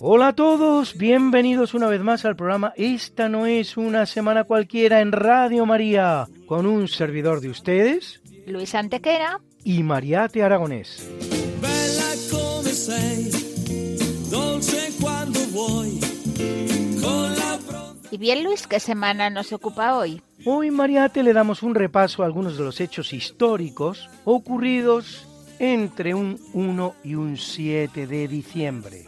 Hola a todos, bienvenidos una vez más al programa Esta no es una semana cualquiera en Radio María, con un servidor de ustedes Luis Antequera. y Mariate Aragonés. Bella come sei, dolce quando vuoi, con la pronta Y bien, Luis, ¿qué semana nos ocupa hoy? Hoy Mariate le damos un repaso a algunos de los hechos históricos ocurridos entre un 1 y un 7 de diciembre.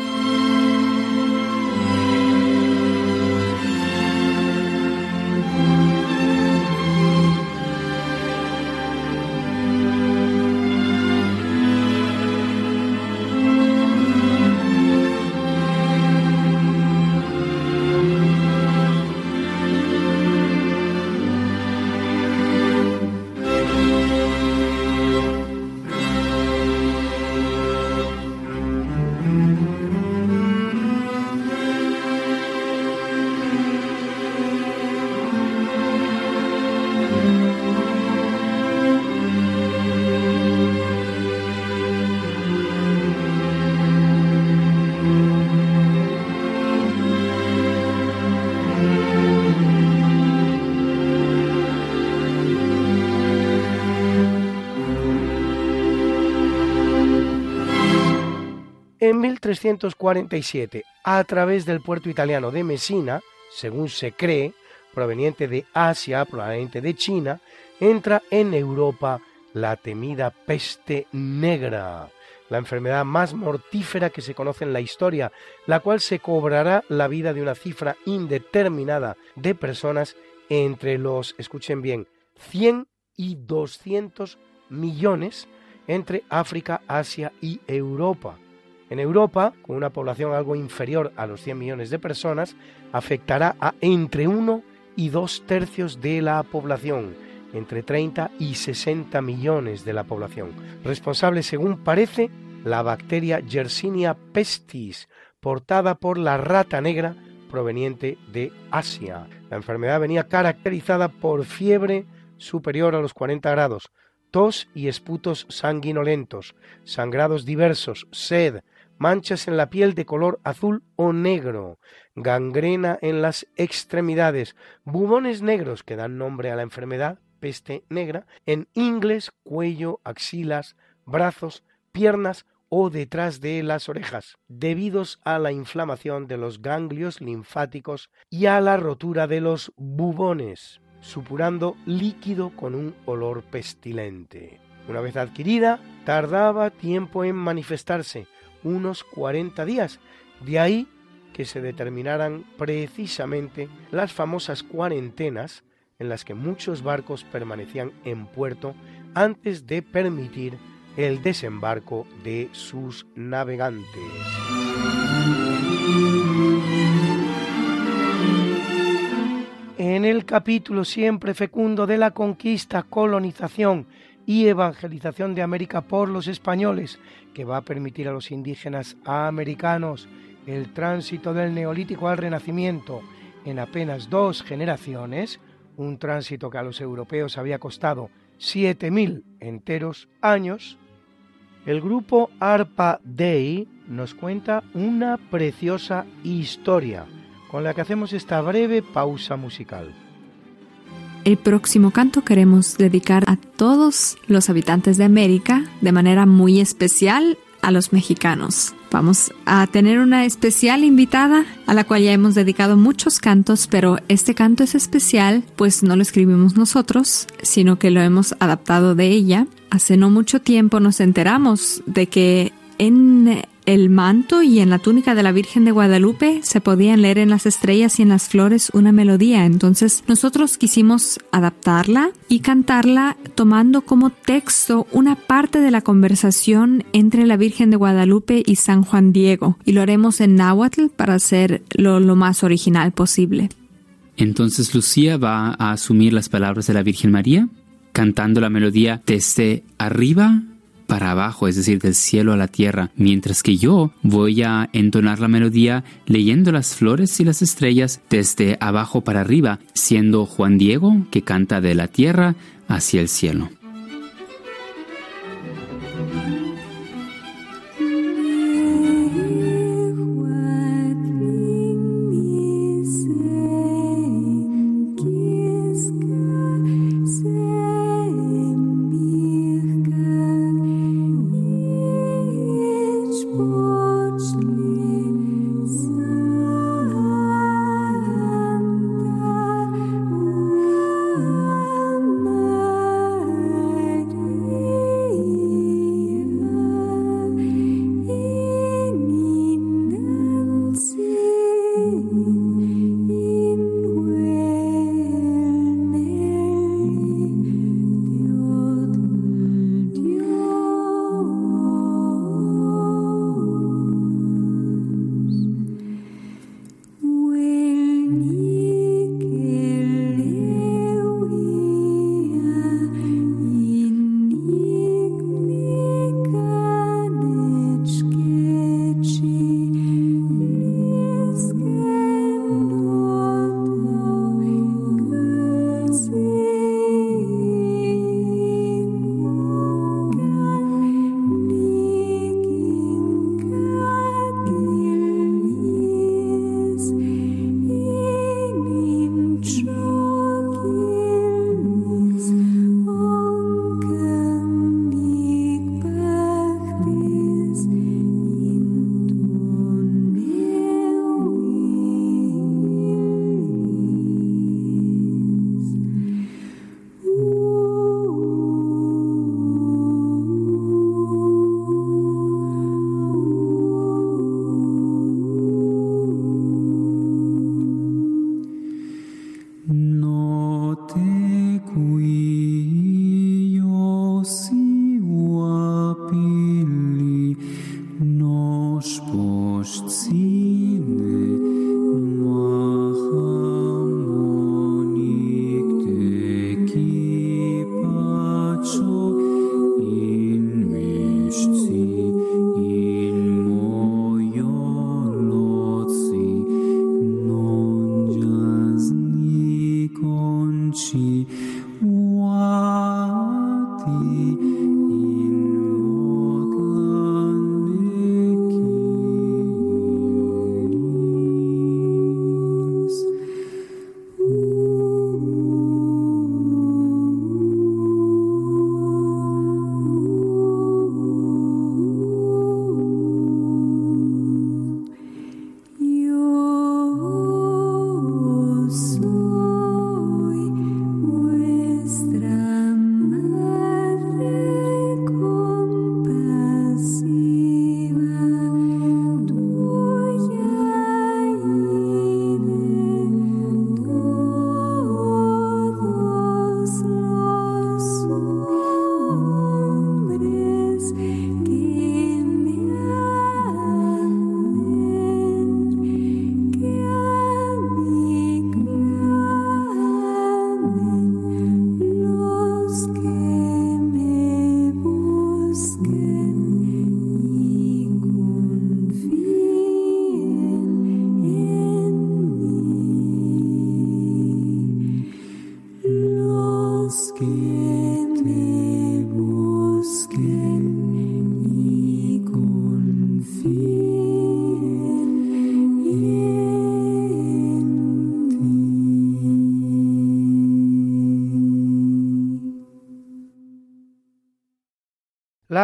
1347, a través del puerto italiano de Messina, según se cree, proveniente de Asia, probablemente de China, entra en Europa la temida peste negra, la enfermedad más mortífera que se conoce en la historia, la cual se cobrará la vida de una cifra indeterminada de personas entre los, escuchen bien, 100 y 200 millones entre África, Asia y Europa. En Europa, con una población algo inferior a los 100 millones de personas, afectará a entre 1 y 2 tercios de la población, entre 30 y 60 millones de la población. Responsable, según parece, la bacteria Yersinia pestis, portada por la rata negra proveniente de Asia. La enfermedad venía caracterizada por fiebre superior a los 40 grados, tos y esputos sanguinolentos, sangrados diversos, sed, manchas en la piel de color azul o negro, gangrena en las extremidades, bubones negros que dan nombre a la enfermedad, peste negra, en ingles, cuello, axilas, brazos, piernas o detrás de las orejas, debidos a la inflamación de los ganglios linfáticos y a la rotura de los bubones, supurando líquido con un olor pestilente. Una vez adquirida, tardaba tiempo en manifestarse, unos 40 días. De ahí que se determinaran precisamente las famosas cuarentenas en las que muchos barcos permanecían en puerto antes de permitir el desembarco de sus navegantes. En el capítulo siempre fecundo de la conquista, colonización y evangelización de América por los españoles, que va a permitir a los indígenas americanos el tránsito del neolítico al renacimiento en apenas dos generaciones, un tránsito que a los europeos había costado 7.000 enteros años, el grupo Arpa Dei nos cuenta una preciosa historia, con la que hacemos esta breve pausa musical. El próximo canto queremos dedicar a todos los habitantes de América, de manera muy especial a los mexicanos. Vamos a tener una especial invitada a la cual ya hemos dedicado muchos cantos, pero este canto es especial pues no lo escribimos nosotros, sino que lo hemos adaptado de ella. Hace no mucho tiempo nos enteramos de que en el manto y en la túnica de la Virgen de Guadalupe se podían leer en las estrellas y en las flores una melodía. Entonces nosotros quisimos adaptarla y cantarla tomando como texto una parte de la conversación entre la Virgen de Guadalupe y San Juan Diego. Y lo haremos en náhuatl para hacerlo lo más original posible. Entonces Lucía va a asumir las palabras de la Virgen María, cantando la melodía desde arriba para abajo, es decir, del cielo a la tierra, mientras que yo voy a entonar la melodía leyendo las flores y las estrellas desde abajo para arriba, siendo Juan Diego que canta de la tierra hacia el cielo.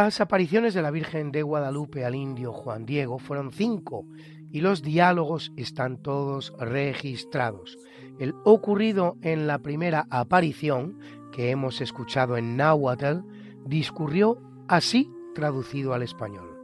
Las apariciones de la Virgen de Guadalupe al indio Juan Diego fueron cinco y los diálogos están todos registrados. El ocurrido en la primera aparición que hemos escuchado en Nahuatl discurrió así traducido al español.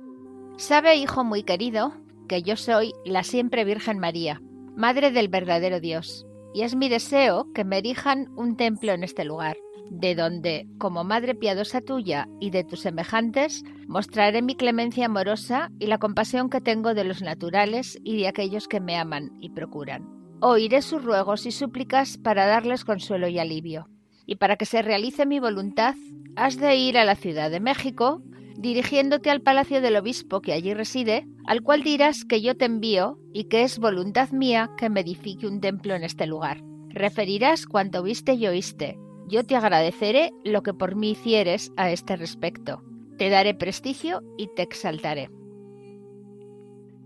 Sabe, hijo muy querido, que yo soy la siempre Virgen María, Madre del verdadero Dios, y es mi deseo que me erijan un templo en este lugar de donde, como madre piadosa tuya y de tus semejantes, mostraré mi clemencia amorosa y la compasión que tengo de los naturales y de aquellos que me aman y procuran. Oiré sus ruegos y súplicas para darles consuelo y alivio. Y para que se realice mi voluntad, has de ir a la Ciudad de México, dirigiéndote al palacio del obispo que allí reside, al cual dirás que yo te envío y que es voluntad mía que me edifique un templo en este lugar. Referirás cuanto viste y oíste, yo te agradeceré lo que por mí hicieres a este respecto. Te daré prestigio y te exaltaré.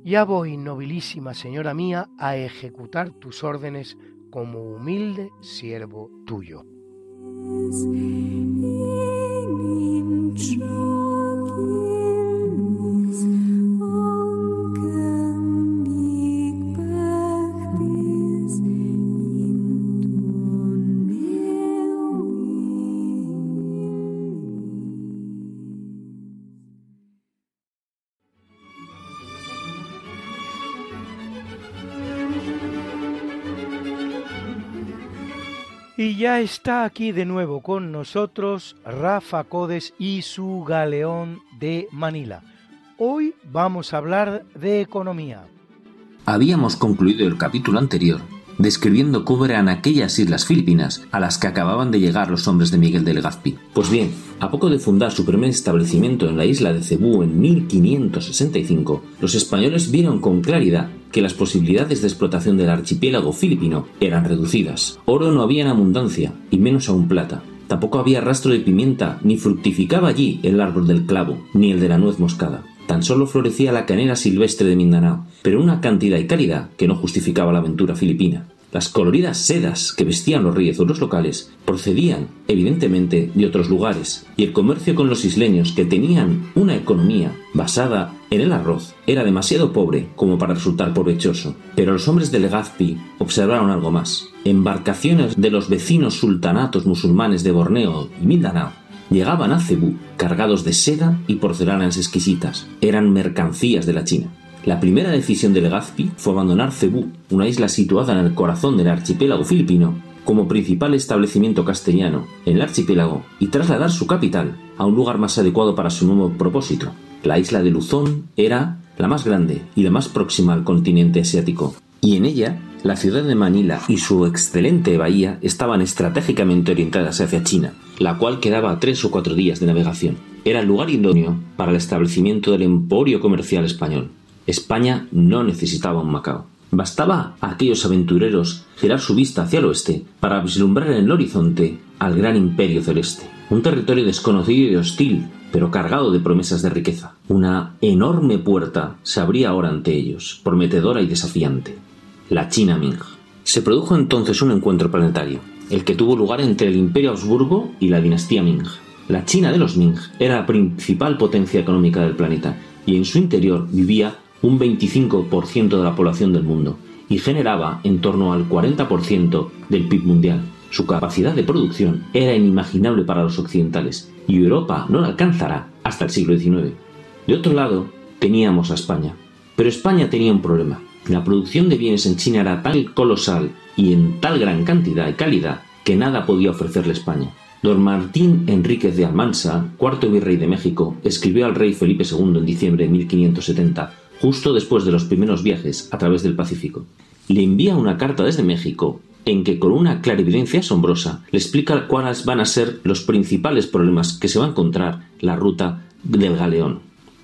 Ya voy, nobilísima señora mía, a ejecutar tus órdenes como humilde siervo tuyo. Y ya está aquí de nuevo con nosotros Rafa Codes y su galeón de Manila. Hoy vamos a hablar de economía. Habíamos concluido el capítulo anterior describiendo cómo eran aquellas islas filipinas a las que acababan de llegar los hombres de Miguel de Legazpi. Pues bien, a poco de fundar su primer establecimiento en la isla de Cebú en 1565, los españoles vieron con claridad que las posibilidades de explotación del archipiélago filipino eran reducidas. Oro no había en abundancia, y menos aún plata. Tampoco había rastro de pimienta, ni fructificaba allí el árbol del clavo, ni el de la nuez moscada. Tan solo florecía la canela silvestre de Mindanao, pero una cantidad y calidad que no justificaba la aventura filipina. Las coloridas sedas que vestían los riezuelos locales procedían, evidentemente, de otros lugares, y el comercio con los isleños, que tenían una economía basada en el arroz, era demasiado pobre como para resultar provechoso. Pero los hombres de Legazpi observaron algo más. Embarcaciones de los vecinos sultanatos musulmanes de Borneo y Mindanao llegaban a Cebú cargados de seda y porcelanas exquisitas. Eran mercancías de la China. La primera decisión de Legazpi fue abandonar Cebú, una isla situada en el corazón del archipiélago filipino, como principal establecimiento castellano en el archipiélago y trasladar su capital a un lugar más adecuado para su nuevo propósito. La isla de Luzón era la más grande y la más próxima al continente asiático, y en ella la ciudad de Manila y su excelente bahía estaban estratégicamente orientadas hacia China, la cual quedaba tres o cuatro días de navegación. Era el lugar idóneo para el establecimiento del emporio comercial español. España no necesitaba un Macao. Bastaba a aquellos aventureros girar su vista hacia el oeste para vislumbrar en el horizonte al gran imperio celeste. Un territorio desconocido y hostil, pero cargado de promesas de riqueza. Una enorme puerta se abría ahora ante ellos, prometedora y desafiante la China Ming. Se produjo entonces un encuentro planetario, el que tuvo lugar entre el Imperio Habsburgo y la dinastía Ming. La China de los Ming era la principal potencia económica del planeta y en su interior vivía un 25% de la población del mundo y generaba en torno al 40% del PIB mundial. Su capacidad de producción era inimaginable para los occidentales y Europa no la alcanzará hasta el siglo XIX. De otro lado, teníamos a España. Pero España tenía un problema. La producción de bienes en China era tan colosal y en tal gran cantidad y calidad que nada podía ofrecerle España. Don Martín Enríquez de Almansa, cuarto virrey de México, escribió al rey Felipe II en diciembre de 1570, justo después de los primeros viajes a través del Pacífico. Le envía una carta desde México en que con una clarividencia asombrosa le explica cuáles van a ser los principales problemas que se va a encontrar la ruta del galeón.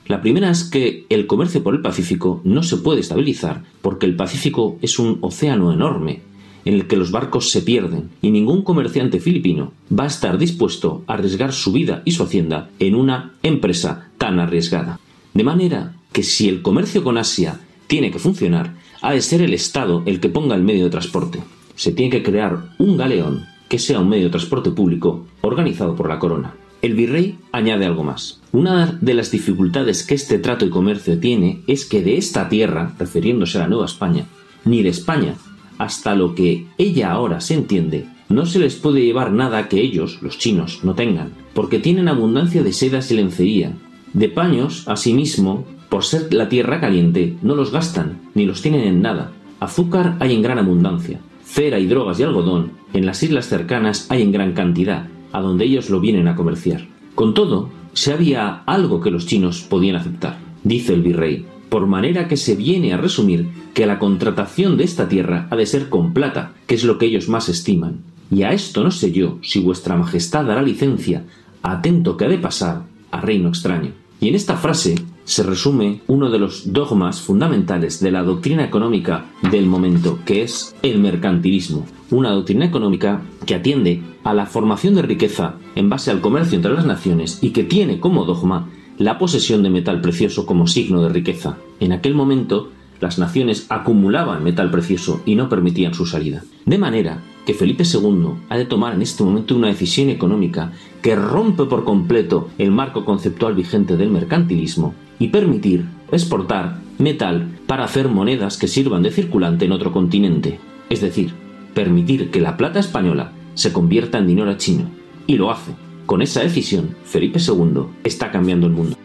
La primera es que el comercio por el Pacífico no se puede estabilizar porque el Pacífico es un océano enorme en el que los barcos se pierden y ningún comerciante filipino va a estar dispuesto a arriesgar su vida y su hacienda en una empresa tan arriesgada. De manera que si el comercio con Asia tiene que funcionar, ha de ser el Estado el que ponga el medio de transporte. Se tiene que crear un galeón que sea un medio de transporte público organizado por la corona. El virrey añade algo más. Una de las dificultades que este trato y comercio tiene es que de esta tierra, refiriéndose a la Nueva España, ni de España, hasta lo que ella ahora se entiende, no se les puede llevar nada que ellos, los chinos, no tengan, porque tienen abundancia de sedas y lencería. De paños, asimismo, por ser la tierra caliente, no los gastan, ni los tienen en nada. Azúcar hay en gran abundancia. Cera y drogas y algodón, en las islas cercanas hay en gran cantidad, a donde ellos lo vienen a comerciar. Con todo, se había algo que los chinos podían aceptar, dice el virrey, por manera que se viene a resumir que la contratación de esta tierra ha de ser con plata, que es lo que ellos más estiman. Y a esto no sé yo si vuestra majestad dará licencia, atento que ha de pasar, a reino extraño. Y en esta frase se resume uno de los dogmas fundamentales de la doctrina económica del momento, que es el mercantilismo. Una doctrina económica que atiende a la formación de riqueza en base al comercio entre las naciones y que tiene como dogma la posesión de metal precioso como signo de riqueza. En aquel momento, las naciones acumulaban metal precioso y no permitían su salida. De manera que Felipe II ha de tomar en este momento una decisión económica que rompe por completo el marco conceptual vigente del mercantilismo y permitir exportar metal para hacer monedas que sirvan de circulante en otro continente, es decir, permitir que la plata española se convierta en dinero chino. Y lo hace. Con esa decisión, Felipe II está cambiando el mundo.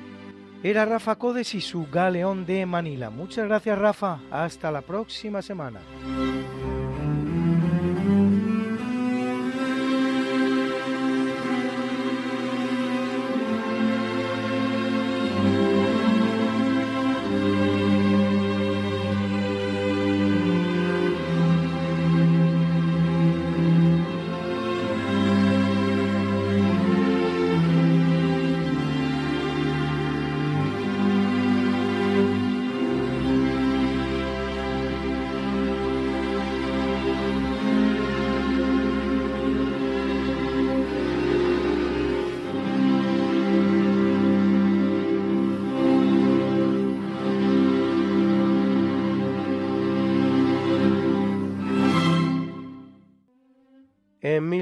Era Rafa Codes y su galeón de Manila. Muchas gracias Rafa. Hasta la próxima semana.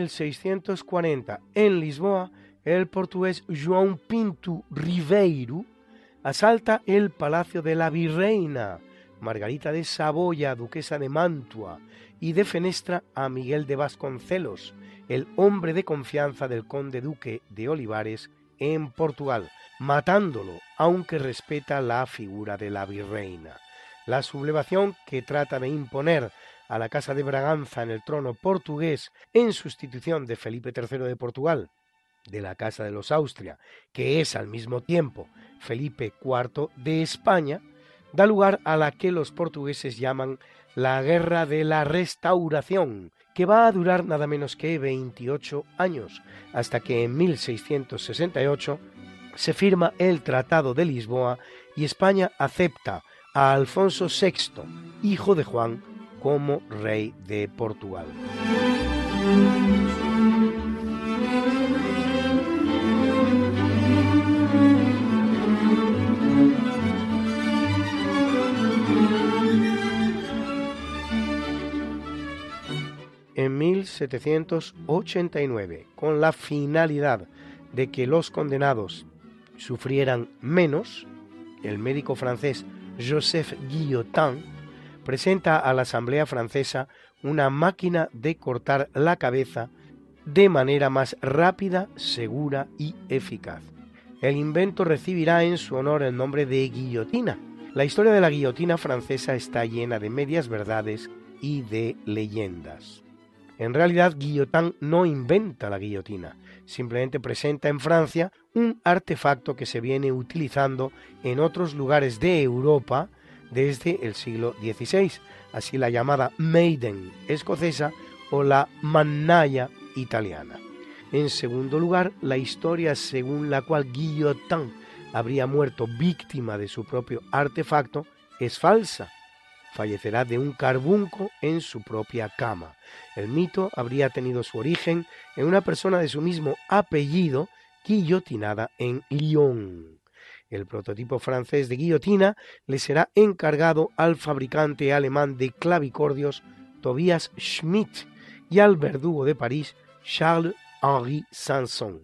1640, en Lisboa, el portugués João Pinto Ribeiro asalta el palacio de la virreina Margarita de Saboya, duquesa de Mantua, y defenestra a Miguel de Vasconcelos, el hombre de confianza del conde duque de Olivares en Portugal, matándolo, aunque respeta la figura de la virreina. La sublevación que trata de imponer a la Casa de Braganza en el trono portugués en sustitución de Felipe III de Portugal, de la Casa de los Austria, que es al mismo tiempo Felipe IV de España, da lugar a la que los portugueses llaman la Guerra de la Restauración, que va a durar nada menos que 28 años, hasta que en 1668 se firma el Tratado de Lisboa y España acepta a Alfonso VI, hijo de Juan, como rey de Portugal. En 1789, con la finalidad de que los condenados sufrieran menos, el médico francés Joseph Guillotin presenta a la Asamblea Francesa una máquina de cortar la cabeza de manera más rápida, segura y eficaz. El invento recibirá en su honor el nombre de guillotina. La historia de la guillotina francesa está llena de medias verdades y de leyendas. En realidad, Guillotin no inventa la guillotina, simplemente presenta en Francia un artefacto que se viene utilizando en otros lugares de Europa desde el siglo XVI, así la llamada Maiden escocesa o la Mannaia italiana. En segundo lugar, la historia según la cual Guillotin habría muerto víctima de su propio artefacto es falsa. Fallecerá de un carbunco en su propia cama. El mito habría tenido su origen en una persona de su mismo apellido guillotinada en Lyon. El prototipo francés de guillotina le será encargado al fabricante alemán de clavicordios Tobias Schmidt y al verdugo de París Charles-Henri Sanson.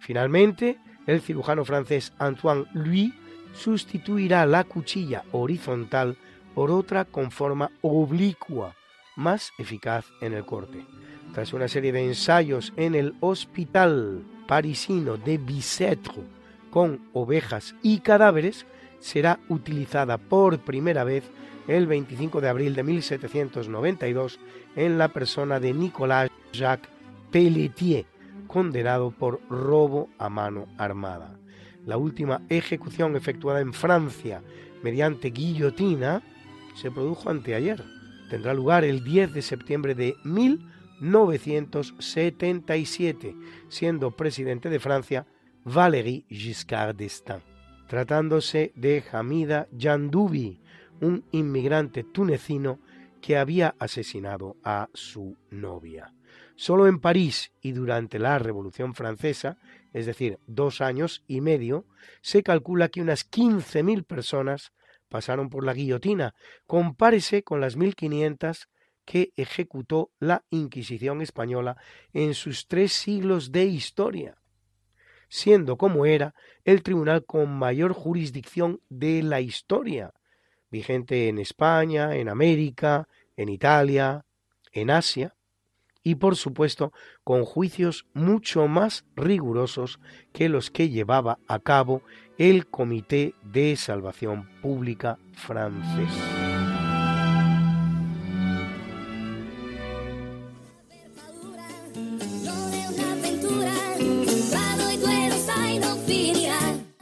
Finalmente, el cirujano francés Antoine Louis sustituirá la cuchilla horizontal por otra con forma oblicua, más eficaz en el corte. Tras una serie de ensayos en el hospital parisino de Bicêtre con ovejas y cadáveres, será utilizada por primera vez el 25 de abril de 1792 en la persona de Nicolas Jacques Pelletier, condenado por robo a mano armada. La última ejecución efectuada en Francia mediante guillotina se produjo anteayer. Tendrá lugar el 10 de septiembre de 1977, siendo presidente de Francia Valéry Giscard d'Estaing. Tratándose de Hamida Yandoubi, un inmigrante tunecino que había asesinado a su novia. Solo en París y durante la Revolución Francesa, es decir, dos años y medio, se calcula que unas 15.000 personas pasaron por la guillotina. Compárese con las 1.500 que ejecutó la Inquisición española en sus tres siglos de historia, siendo como era el tribunal con mayor jurisdicción de la historia, vigente en España, en América, en Italia, en Asia, y por supuesto con juicios mucho más rigurosos que los que llevaba a cabo el Comité de Salvación Pública francés.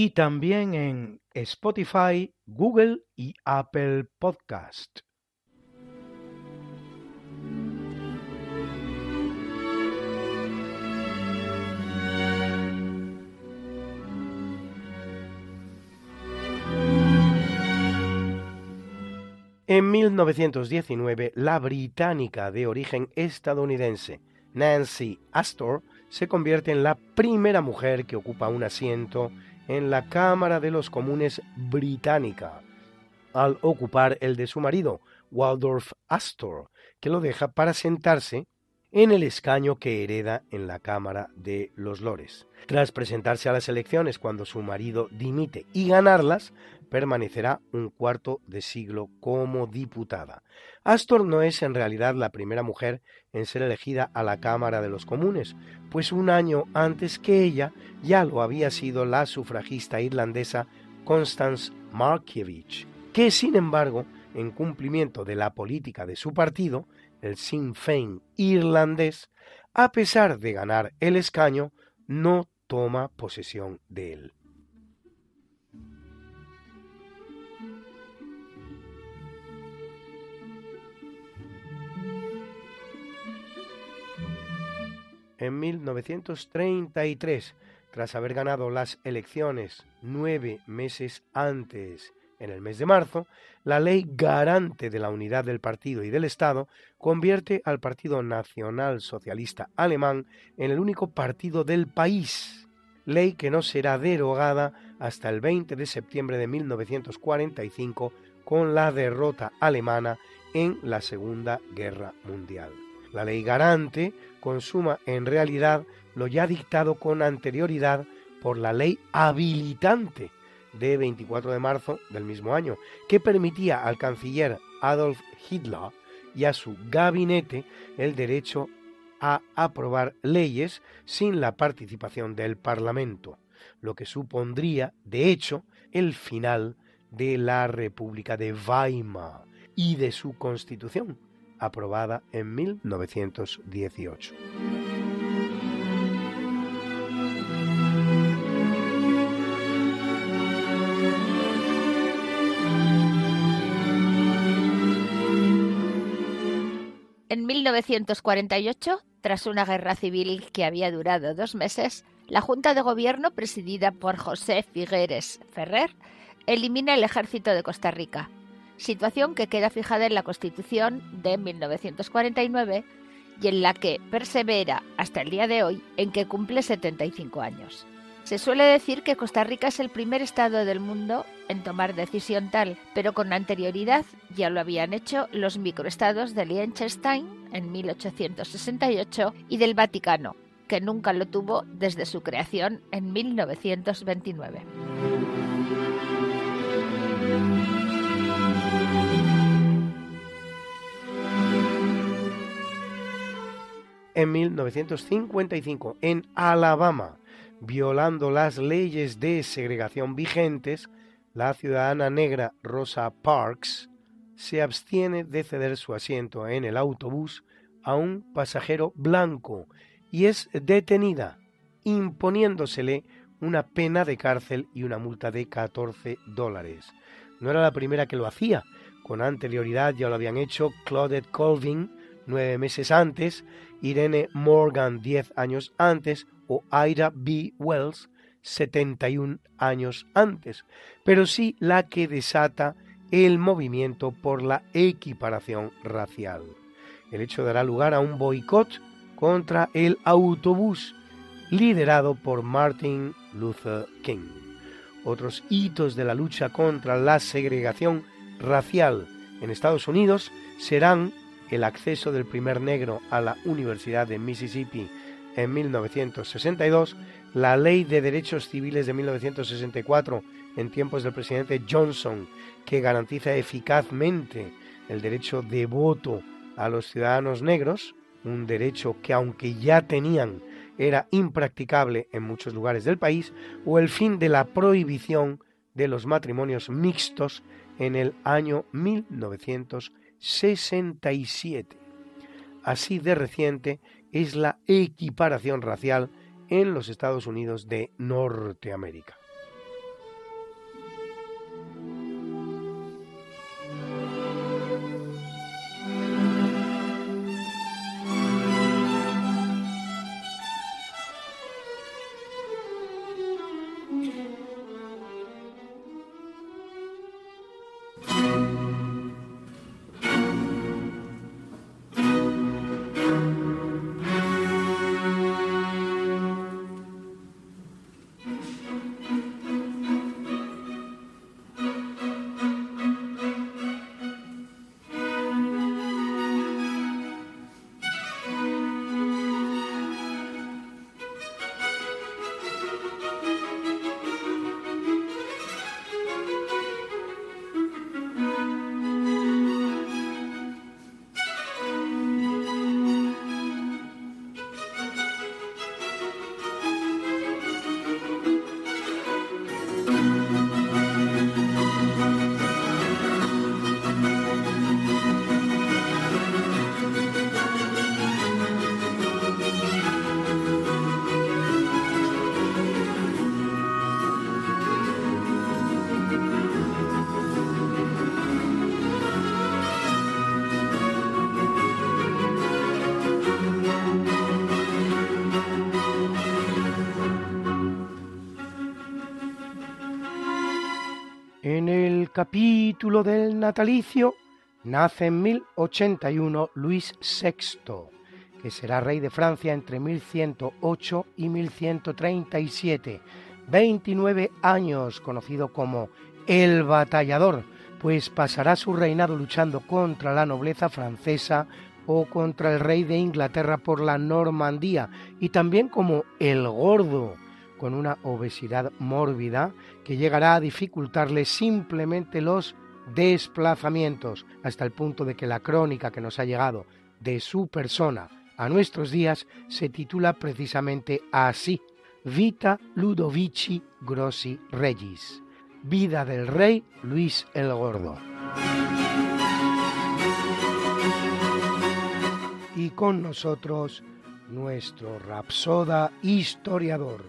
Y también en Spotify, Google y Apple Podcast. En 1919, la británica de origen estadounidense Nancy Astor se convierte en la primera mujer que ocupa un asiento en la Cámara de los Comunes británica, al ocupar el de su marido, Waldorf Astor, que lo deja para sentarse en el escaño que hereda en la Cámara de los Lores. Tras presentarse a las elecciones cuando su marido dimite y ganarlas, permanecerá un cuarto de siglo como diputada. Astor no es en realidad la primera mujer en ser elegida a la Cámara de los Comunes, pues un año antes que ella ya lo había sido la sufragista irlandesa Constance Markievicz, que sin embargo, en cumplimiento de la política de su partido, el Sinn Féin irlandés, a pesar de ganar el escaño, no toma posesión de él. En 1933, tras haber ganado las elecciones nueve meses antes en el mes de marzo, la ley garante de la unidad del partido y del Estado convierte al Partido Nacional Socialista Alemán en el único partido del país, ley que no será derogada hasta el 20 de septiembre de 1945 con la derrota alemana en la Segunda Guerra Mundial. La ley garante consuma en realidad lo ya dictado con anterioridad por la ley habilitante de 24 de marzo del mismo año, que permitía al canciller Adolf Hitler y a su gabinete el derecho a aprobar leyes sin la participación del Parlamento. lo que supondría, de hecho, el final de la República de Weimar y de su constitución, aprobada en 1918. 1948, tras una guerra civil que había durado dos meses, la Junta de Gobierno, presidida por José Figueres Ferrer, elimina el ejército de Costa Rica, situación que queda fijada en la Constitución de 1949 y en la que persevera hasta el día de hoy en que cumple 75 años. Se suele decir que Costa Rica es el primer estado del mundo en tomar decisión tal, pero con anterioridad ya lo habían hecho los microestados de Liechtenstein en 1868 y del Vaticano, que nunca lo tuvo desde su creación en 1929. En 1955, en Alabama, violando las leyes de segregación vigentes, la ciudadana negra Rosa Parks se abstiene de ceder su asiento en el autobús a un pasajero blanco y es detenida, imponiéndosele una pena de cárcel y una multa de 14 dólares. No era la primera que lo hacía, con anterioridad ya lo habían hecho Claudette Colvin nueve meses antes, Irene Morgan diez años antes o Ida B. Wells 71 años antes, pero sí la que desata el movimiento por la equiparación racial. El hecho dará lugar a un boicot contra el autobús liderado por Martin Luther King. Otros hitos de la lucha contra la segregación racial en Estados Unidos serán el acceso del primer negro a la Universidad de Mississippi en 1962, la Ley de Derechos Civiles de 1964 en tiempos del presidente Johnson, que garantiza eficazmente el derecho de voto a los ciudadanos negros, un derecho que aunque ya tenían era impracticable en muchos lugares del país, o el fin de la prohibición de los matrimonios mixtos en el año 1967. Así de reciente es la equiparación racial en los Estados Unidos de Norteamérica. Capítulo del natalicio nace en 1081 Luis VI, que será rey de Francia entre 1108 y 1137. 29 años, conocido como el batallador, pues pasará su reinado luchando contra la nobleza francesa o contra el rey de Inglaterra por la Normandía y también como el gordo, con una obesidad mórbida que llegará a dificultarle simplemente los desplazamientos, hasta el punto de que la crónica que nos ha llegado de su persona a nuestros días se titula precisamente así, Vita Ludovici Grossi Regis. Vida del rey Luis el Gordo. Y con nosotros nuestro rapsoda historiador,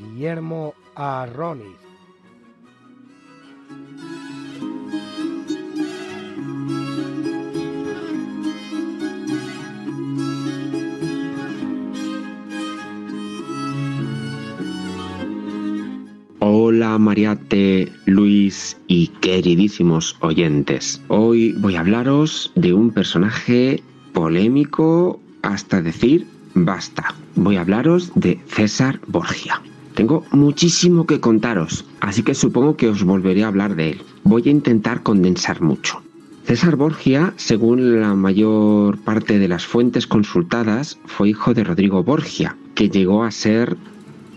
Guillermo Arroniz. Hola Mariate, Luis y queridísimos oyentes. Hoy voy a hablaros de un personaje polémico hasta decir basta. Voy a hablaros de César Borgia. Tengo muchísimo que contaros, así que supongo que os volveré a hablar de él. Voy a intentar condensar mucho. César Borgia, según la mayor parte de las fuentes consultadas, fue hijo de Rodrigo Borgia, que llegó a ser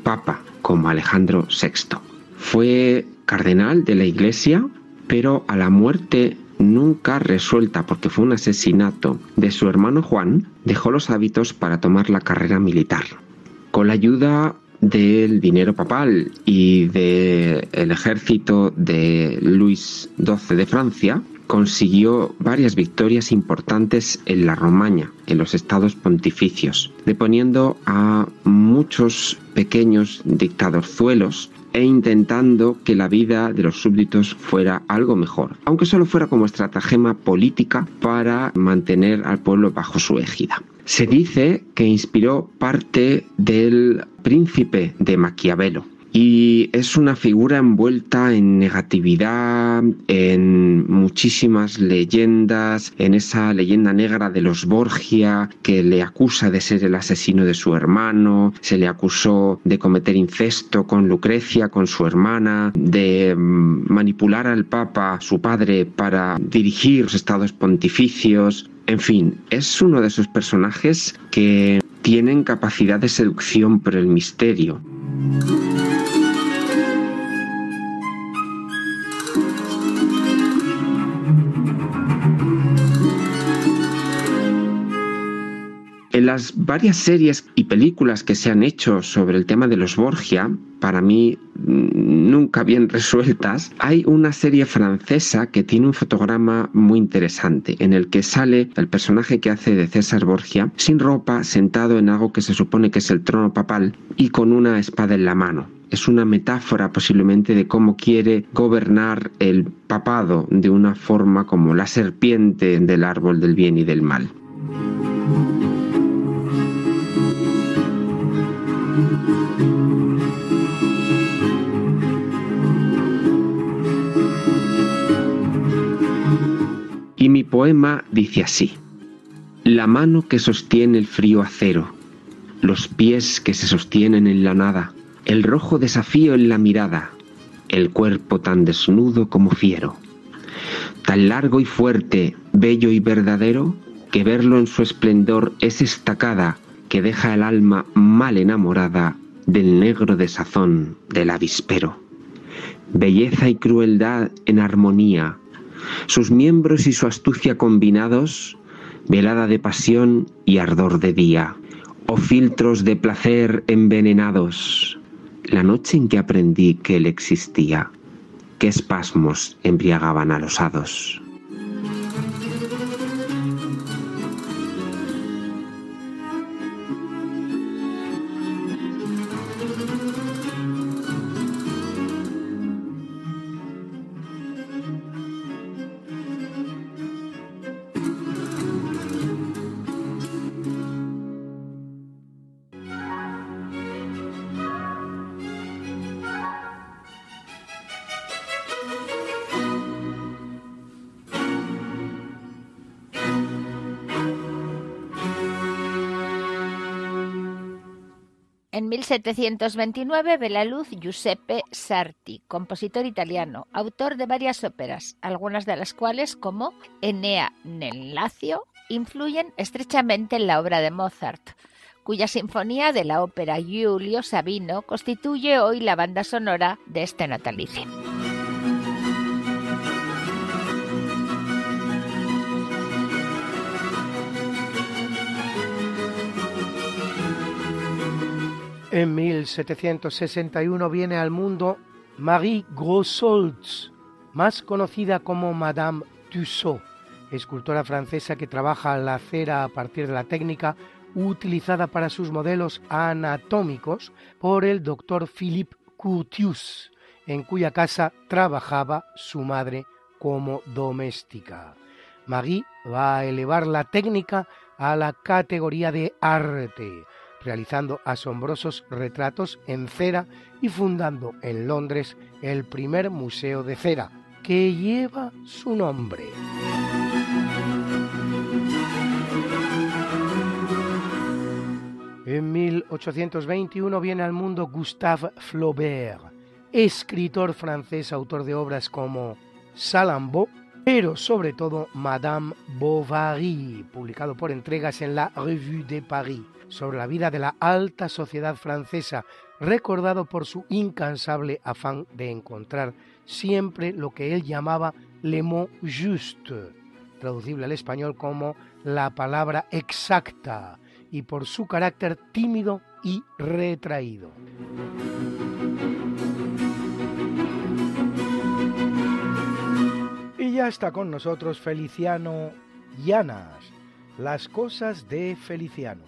papa como Alejandro VI. Fue cardenal de la Iglesia, pero a la muerte nunca resuelta porque fue un asesinato de su hermano Juan, dejó los hábitos para tomar la carrera militar. Con la ayuda del dinero papal y del ejército de Luis XII de Francia, consiguió varias victorias importantes en la Romaña, en los estados pontificios, deponiendo a muchos pequeños dictadorzuelos e intentando que la vida de los súbditos fuera algo mejor, aunque solo fuera como estratagema política para mantener al pueblo bajo su égida. Se dice que inspiró parte del príncipe de Maquiavelo, y es una figura envuelta en negatividad, en muchísimas leyendas, en esa leyenda negra de los Borgia que le acusa de ser el asesino de su hermano, se le acusó de cometer incesto con Lucrecia, con su hermana, de mm, manipular al Papa, su padre, para dirigir los estados pontificios. En fin, es uno de esos personajes que tienen capacidad de seducción por el misterio. Las varias series y películas que se han hecho sobre el tema de los Borgia, para mí mm, nunca bien resueltas, hay una serie francesa que tiene un fotograma muy interesante en el que sale el personaje que hace de César Borgia sin ropa, sentado en algo que se supone que es el trono papal y con una espada en la mano es una metáfora posiblemente de cómo quiere gobernar el papado de una forma como la serpiente del árbol del bien y del mal. Y mi poema dice así. La mano que sostiene el frío acero, los pies que se sostienen en la nada, el rojo desafío en la mirada, el cuerpo tan desnudo como fiero, tan largo y fuerte, bello y verdadero, que verlo en su esplendor es estacada que deja el alma mal enamorada del negro de sazón del avispero. Belleza y crueldad en armonía, sus miembros y su astucia combinados, velada de pasión y ardor de día, o filtros de placer envenenados. La noche en que aprendí que él existía, qué espasmos embriagaban a los hados. En 1729 ve la luz Giuseppe Sarti, compositor italiano, autor de varias óperas, algunas de las cuales, como Enea nel Lacio, influyen estrechamente en la obra de Mozart, cuya sinfonía de la ópera Giulio Sabino constituye hoy la banda sonora de este natalicio. En 1761 viene al mundo Marie Grossolz, más conocida como Madame Tussaud, escultora francesa que trabaja la cera a partir de la técnica utilizada para sus modelos anatómicos por el doctor Philippe Curtius, en cuya casa trabajaba su madre como doméstica. Marie va a elevar la técnica a la categoría de arte, realizando asombrosos retratos en cera y fundando en Londres el primer museo de cera, que lleva su nombre. En 1821 viene al mundo Gustave Flaubert, escritor francés, autor de obras como Salammbô, pero sobre todo Madame Bovary, publicado por entregas en la Revue de Paris, sobre la vida de la alta sociedad francesa, recordado por su incansable afán de encontrar siempre lo que él llamaba le mot juste, traducible al español como la palabra exacta, y por su carácter tímido y retraído. Ya está con nosotros Feliciano Llanas, las cosas de Feliciano.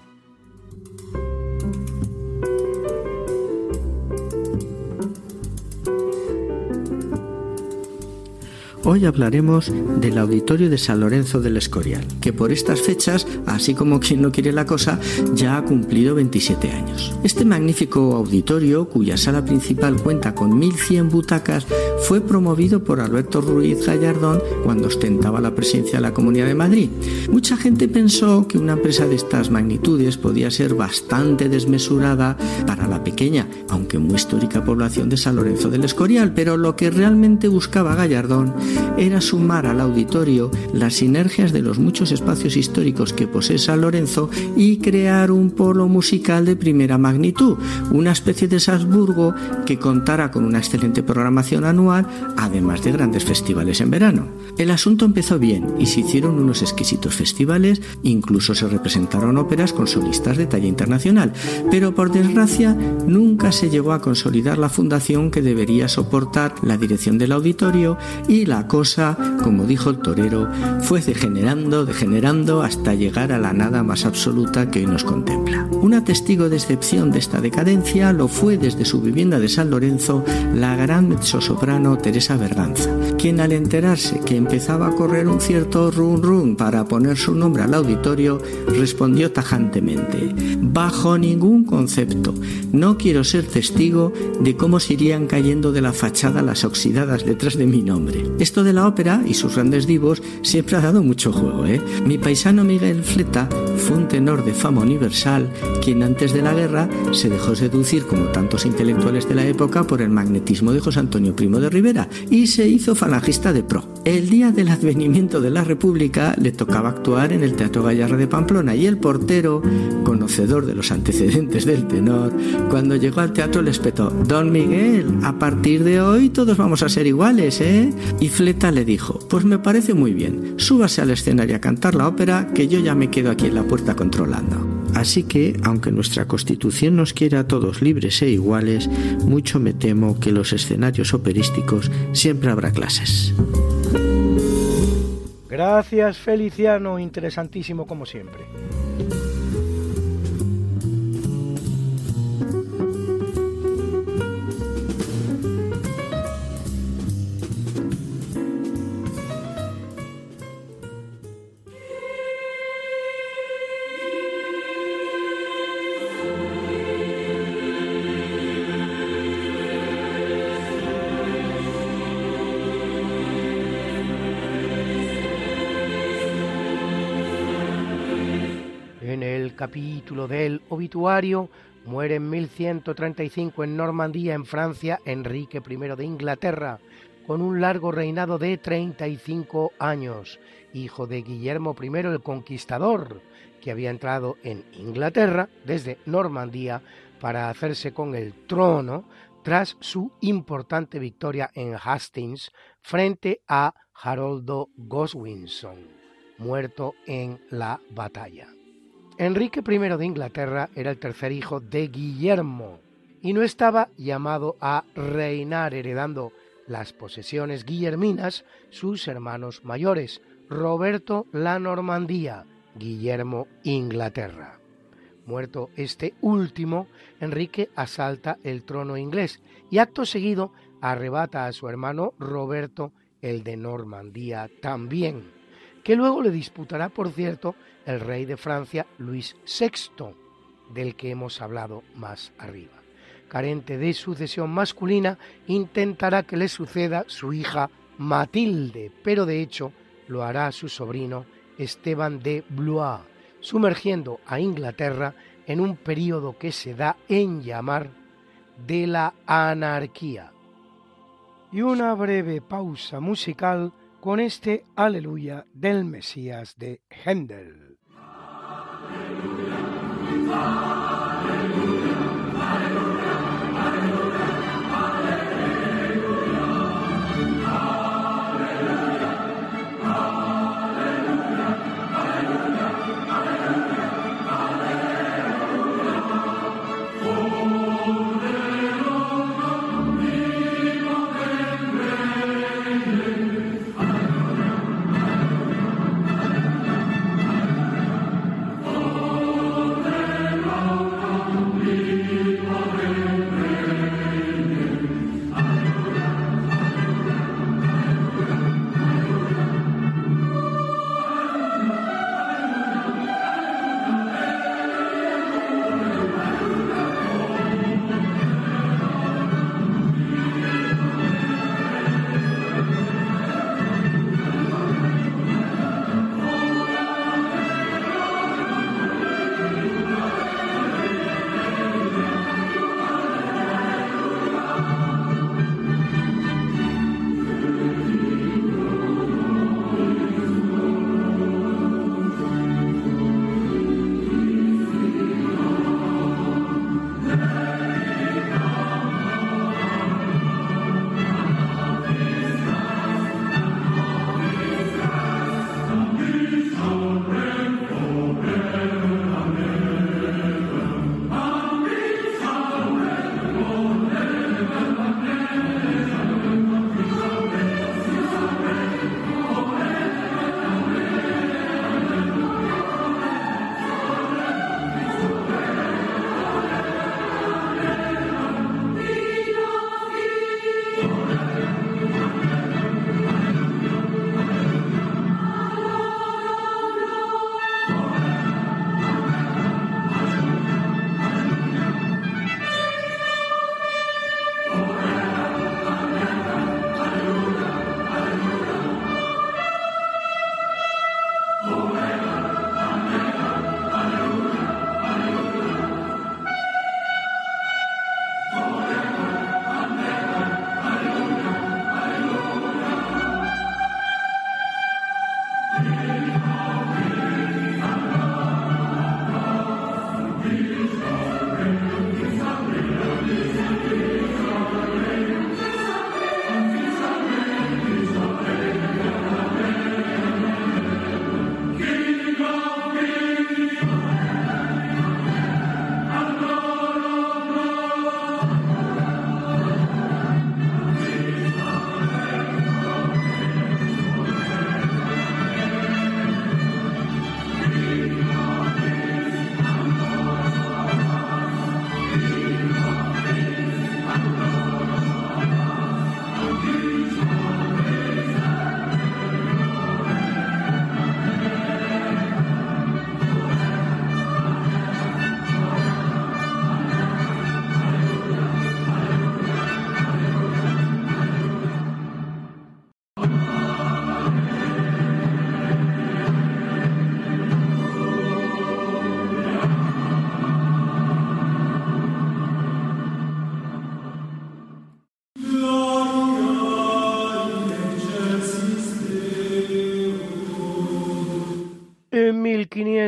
Hoy hablaremos del Auditorio de San Lorenzo del Escorial, que por estas fechas, así como quien no quiere la cosa, ya ha cumplido 27 años. Este magnífico auditorio, cuya sala principal cuenta con 1.100 butacas, fue promovido por Alberto Ruiz Gallardón cuando ostentaba la presidencia de la Comunidad de Madrid. Mucha gente pensó que una empresa de estas magnitudes podía ser bastante desmesurada para la pequeña, aunque muy histórica población de San Lorenzo del Escorial, pero lo que realmente buscaba Gallardón era sumar al auditorio las sinergias de los muchos espacios históricos que posee San Lorenzo y crear un polo musical de primera magnitud, una especie de Salzburgo que contara con una excelente programación anual, además de grandes festivales en verano. El asunto empezó bien y se hicieron unos exquisitos festivales, incluso se representaron óperas con solistas de talla internacional, pero por desgracia nunca se llegó a consolidar la fundación que debería soportar la dirección del auditorio y la cosa, como dijo el torero, fue degenerando, degenerando hasta llegar a la nada más absoluta que hoy nos contempla. Una testigo de excepción de esta decadencia lo fue desde su vivienda de San Lorenzo la gran mezzosoprano Teresa Berganza, quien al enterarse que empezaba a correr un cierto run run para poner su nombre al auditorio, respondió tajantemente, bajo ningún concepto, no quiero ser testigo de cómo se irían cayendo de la fachada las oxidadas letras de mi nombre. De la ópera y sus grandes divos siempre ha dado mucho juego. ¿eh? Mi paisano Miguel Fleta fue un tenor de fama universal quien antes de la guerra se dejó seducir, como tantos intelectuales de la época, por el magnetismo de José Antonio Primo de Rivera y se hizo falangista de pro. El día del advenimiento de la República le tocaba actuar en el Teatro Gallarre de Pamplona y el portero, conocedor de los antecedentes del tenor, cuando llegó al teatro le espetó, Don Miguel, a partir de hoy todos vamos a ser iguales, ¿eh? Y Fleta le dijo, pues me parece muy bien, súbase al escenario a cantar la ópera, que yo ya me quedo aquí en la puerta controlando. Así que, aunque nuestra constitución nos quiera a todos libres e iguales, mucho me temo que los escenarios operísticos siempre habrá clases. Gracias Feliciano, interesantísimo como siempre. Capítulo del obituario, muere en 1135 en Normandía, en Francia, Enrique I de Inglaterra, con un largo reinado de 35 años, hijo de Guillermo I el Conquistador, que había entrado en Inglaterra desde Normandía para hacerse con el trono tras su importante victoria en Hastings frente a Haroldo Goswinson, muerto en la batalla. Enrique I de Inglaterra era el tercer hijo de Guillermo y no estaba llamado a reinar heredando las posesiones guillerminas sus hermanos mayores, Roberto la Normandía, Guillermo Inglaterra. Muerto este último, Enrique asalta el trono inglés y acto seguido arrebata a su hermano Roberto el de Normandía también, que luego le disputará, por cierto, el rey de Francia Luis VI, del que hemos hablado más arriba. Carente de sucesión masculina, intentará que le suceda su hija Matilde, pero de hecho lo hará su sobrino Esteban de Blois, sumergiendo a Inglaterra en un periodo que se da en llamar de la anarquía. Y una breve pausa musical con este Aleluya del Mesías de Händel. En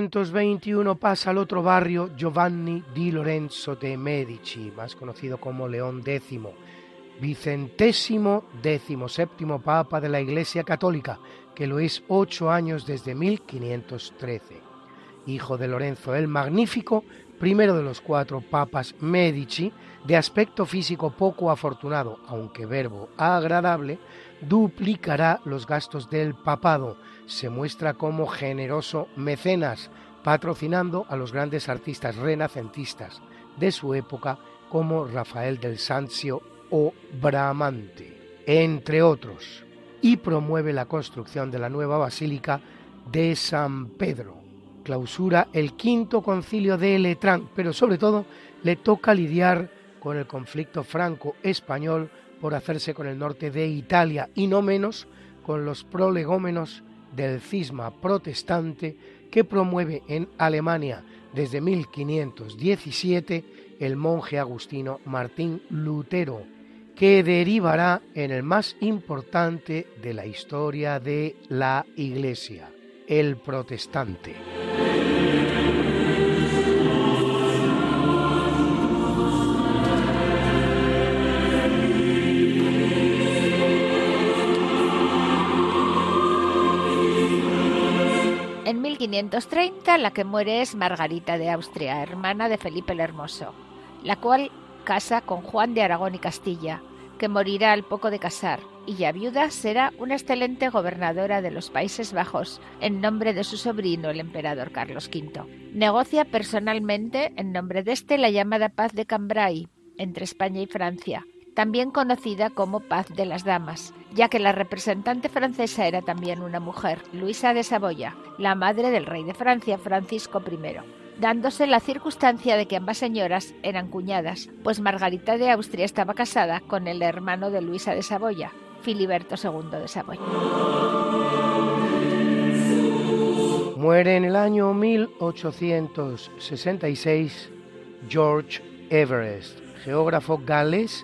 1521 pasa al otro barrio Giovanni di Lorenzo de Medici, más conocido como León X, vicentésimo décimo séptimo papa de la Iglesia Católica, que lo es ocho años desde 1513. hijo de Lorenzo el Magnífico, primero de los cuatro papas Medici, de aspecto físico poco afortunado, aunque verbo agradable, duplicará los gastos del papado. Se muestra como generoso mecenas, patrocinando a los grandes artistas renacentistas de su época como Rafael del Sancio o Bramante, entre otros, y promueve la construcción de la nueva basílica de San Pedro. Clausura el quinto concilio de Letrán, pero sobre todo le toca lidiar con el conflicto franco-español por hacerse con el norte de Italia y no menos con los prolegómenos del cisma protestante que promueve en Alemania desde 1517 el monje agustino Martín Lutero, que derivará en el más importante de la historia de la Iglesia, el protestante. 1530 la que muere es Margarita de Austria, hermana de Felipe el Hermoso, la cual casa con Juan de Aragón y Castilla, que morirá al poco de casar, y ya viuda será una excelente gobernadora de los Países Bajos en nombre de su sobrino el emperador Carlos V. Negocia personalmente en nombre de este la llamada Paz de Cambrai entre España y Francia, también conocida como Paz de las Damas, ya que la representante francesa era también una mujer, Luisa de Saboya, la madre del rey de Francia, Francisco I, dándose la circunstancia de que ambas señoras eran cuñadas, pues Margarita de Austria estaba casada con el hermano de Luisa de Saboya, Filiberto II de Saboya. Muere en el año 1866 George Everest, geógrafo galés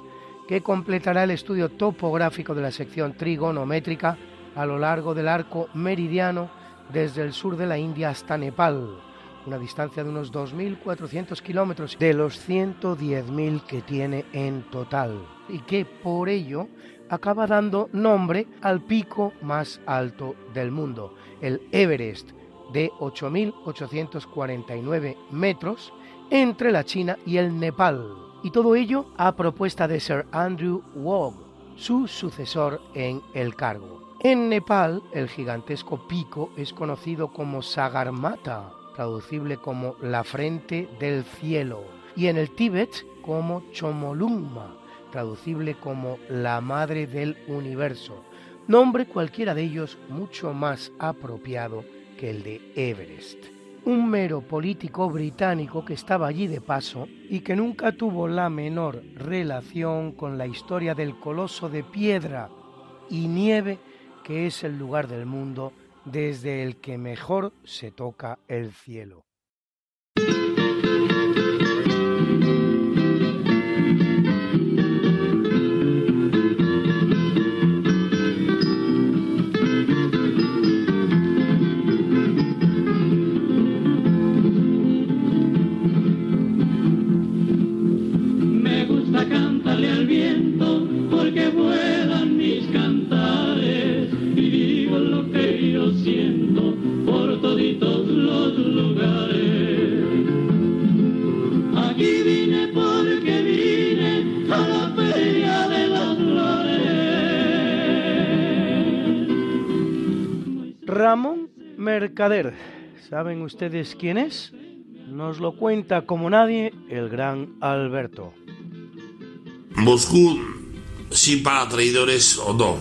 que completará el estudio topográfico de la sección trigonométrica a lo largo del arco meridiano desde el sur de la India hasta Nepal, una distancia de unos 2.400 kilómetros de los 110.000 que tiene en total, y que por ello acaba dando nombre al pico más alto del mundo, el Everest, de 8.849 metros entre la China y el Nepal y todo ello a propuesta de Sir Andrew Wog, su sucesor en el cargo. En Nepal, el gigantesco pico es conocido como Sagarmata, traducible como la frente del cielo, y en el Tíbet como Chomolungma, traducible como la madre del universo, nombre cualquiera de ellos mucho más apropiado que el de Everest un mero político británico que estaba allí de paso y que nunca tuvo la menor relación con la historia del coloso de piedra y nieve que es el lugar del mundo desde el que mejor se toca el cielo. Mercader. ¿Saben ustedes quién es? Nos lo cuenta como nadie el gran Alberto. Moscú, si para traidores o no.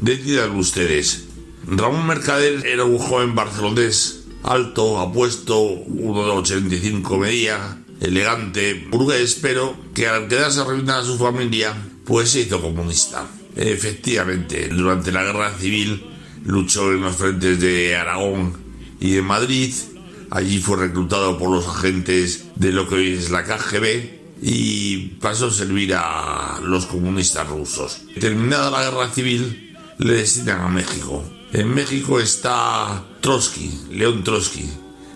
Decidan ustedes. Ramón Mercader era un joven barcelonés, alto, apuesto, 1,85 medía, elegante, burgués, pero que al quedarse arruinada su familia, pues se hizo comunista. Efectivamente, durante la guerra civil luchó en los frentes de Aragón y de Madrid. Allí fue reclutado por los agentes de lo que hoy es la KGB y pasó a servir a los comunistas rusos. Terminada la guerra civil, le destinan a México. En México está Trotsky, León Trotsky,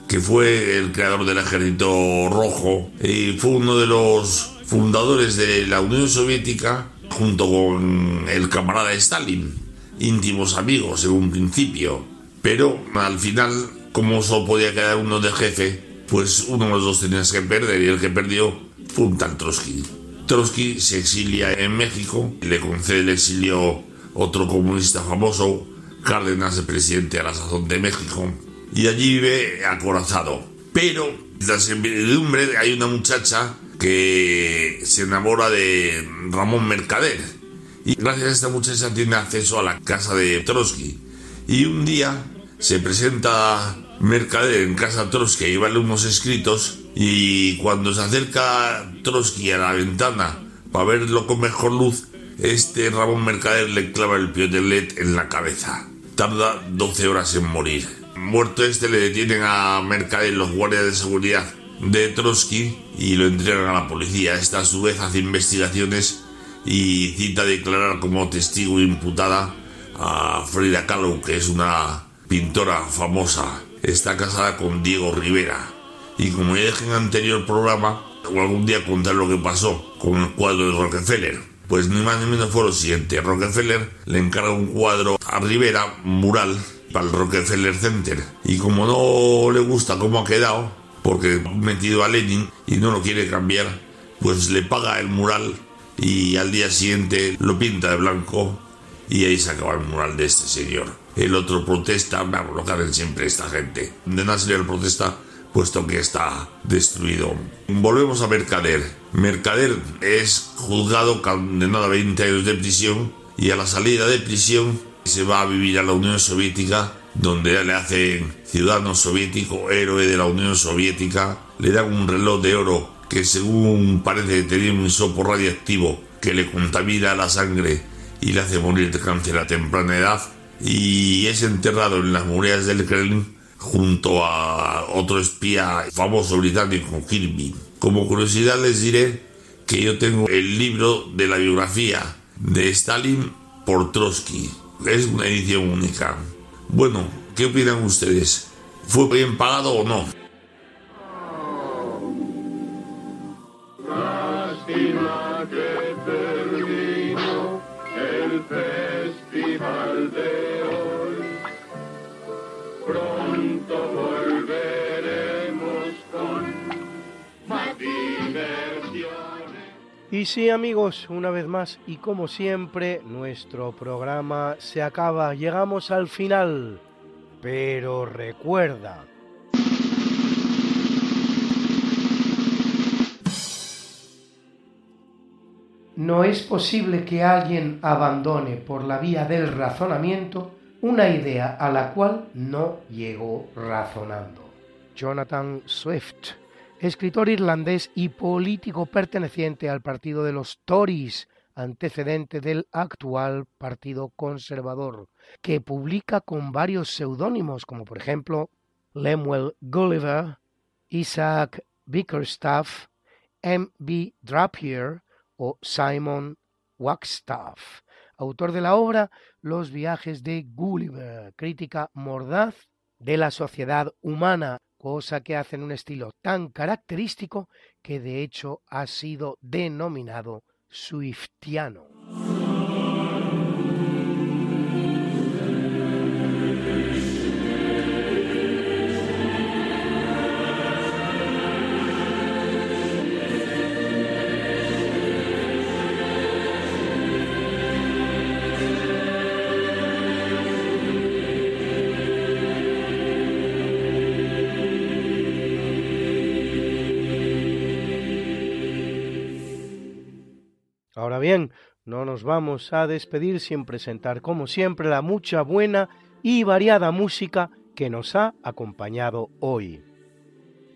que fue el creador del ejército rojo y fue uno de los fundadores de la Unión Soviética junto con el camarada Stalin íntimos amigos en un principio, pero al final como solo podía quedar uno de jefe, pues uno de los dos tenías que perder y el que perdió fue un Trotsky. Trotsky se exilia en México, le concede el exilio otro comunista famoso, Cárdenas, el presidente a la sazón de México, y allí vive acorazado. Pero, la servidumbre, hay una muchacha que se enamora de Ramón Mercader, y gracias a esta muchacha tiene acceso a la casa de Trotsky. Y un día se presenta Mercader en casa Trotsky y vale unos escritos y cuando se acerca Trotsky a la ventana para verlo con mejor luz, este Ramón Mercader le clava el piotelet en la cabeza. Tarda 12 horas en morir. Muerto este le detienen a Mercader los guardias de seguridad de Trotsky y lo entregan a la policía. Esta a su vez hace investigaciones y cita a declarar como testigo imputada a Frida Kahlo, que es una pintora famosa. Está casada con Diego Rivera. Y como ya dije en el anterior programa, algún día contar lo que pasó con el cuadro de Rockefeller. Pues ni más ni menos fue lo siguiente. Rockefeller le encarga un cuadro a Rivera, mural, para el Rockefeller Center. Y como no le gusta cómo ha quedado, porque ha metido a Lenin y no lo quiere cambiar, pues le paga el mural y al día siguiente lo pinta de blanco y ahí se acaba el mural de este señor. El otro protesta, vamos, lo que siempre esta gente. De nada el protesta puesto que está destruido. Volvemos a Mercader. Mercader es juzgado condenado a 20 años de prisión y a la salida de prisión se va a vivir a la Unión Soviética donde le hacen ciudadano soviético, héroe de la Unión Soviética, le dan un reloj de oro que según parece tenía un isopo radiactivo que le contamina la sangre y le hace morir de cáncer a temprana edad y es enterrado en las murallas del Kremlin junto a otro espía famoso británico, Kirby. Como curiosidad les diré que yo tengo el libro de la biografía de Stalin por Trotsky. Es una edición única. Bueno, ¿qué opinan ustedes? ¿Fue bien pagado o no? Y sí amigos, una vez más y como siempre, nuestro programa se acaba, llegamos al final. Pero recuerda, no es posible que alguien abandone por la vía del razonamiento una idea a la cual no llegó razonando. Jonathan Swift escritor irlandés y político perteneciente al partido de los Tories, antecedente del actual Partido Conservador, que publica con varios seudónimos, como por ejemplo Lemuel Gulliver, Isaac Bickerstaff, M. B. Drapier o Simon Wagstaff, autor de la obra Los viajes de Gulliver, crítica mordaz de la sociedad humana cosa que hace en un estilo tan característico que de hecho ha sido denominado swiftiano. No nos vamos a despedir sin presentar, como siempre, la mucha buena y variada música que nos ha acompañado hoy.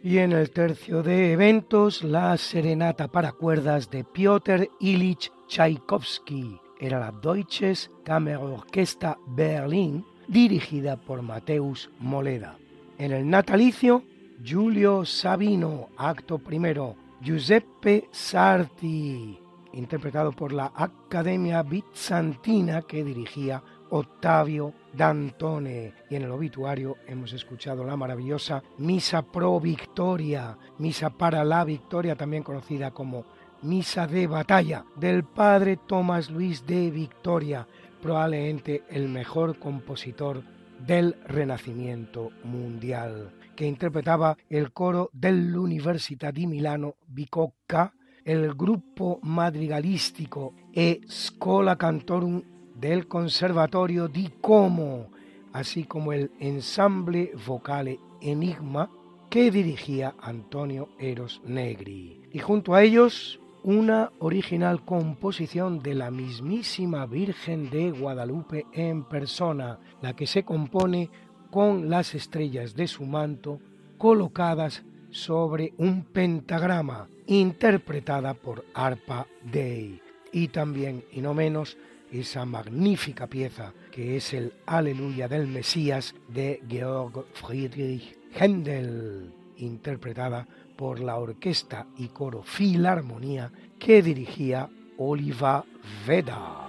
Y en el tercio de eventos, la serenata para cuerdas de Piotr Ilich Tchaikovsky era la Deutsches Kammerorchester Berlin, dirigida por Mateus Moleda. En el natalicio, Giulio Sabino, acto primero, Giuseppe Sarti, interpretado por la Academia Bizantina que dirigía Octavio Dantone. Y en el obituario hemos escuchado la maravillosa Misa Pro Victoria, Misa para la Victoria, también conocida como Misa de Batalla, del padre Tomás Luis de Victoria, probablemente el mejor compositor del Renacimiento mundial, que interpretaba el coro dell'Università di Milano Bicocca, el grupo madrigalistico e Scola Cantorum del Conservatorio di Como, así como el ensamble vocale Enigma que dirigía Antonio Eros Negri. Y junto a ellos una original composición de la mismísima Virgen de Guadalupe en persona, la que se compone con las estrellas de su manto colocadas sobre un pentagrama, interpretada por Arpa Day, y también, y no menos, esa magnífica pieza que es el Aleluya del Mesías de Georg Friedrich Händel, interpretada por la orquesta y coro Filarmonía que dirigía Oliva Veda.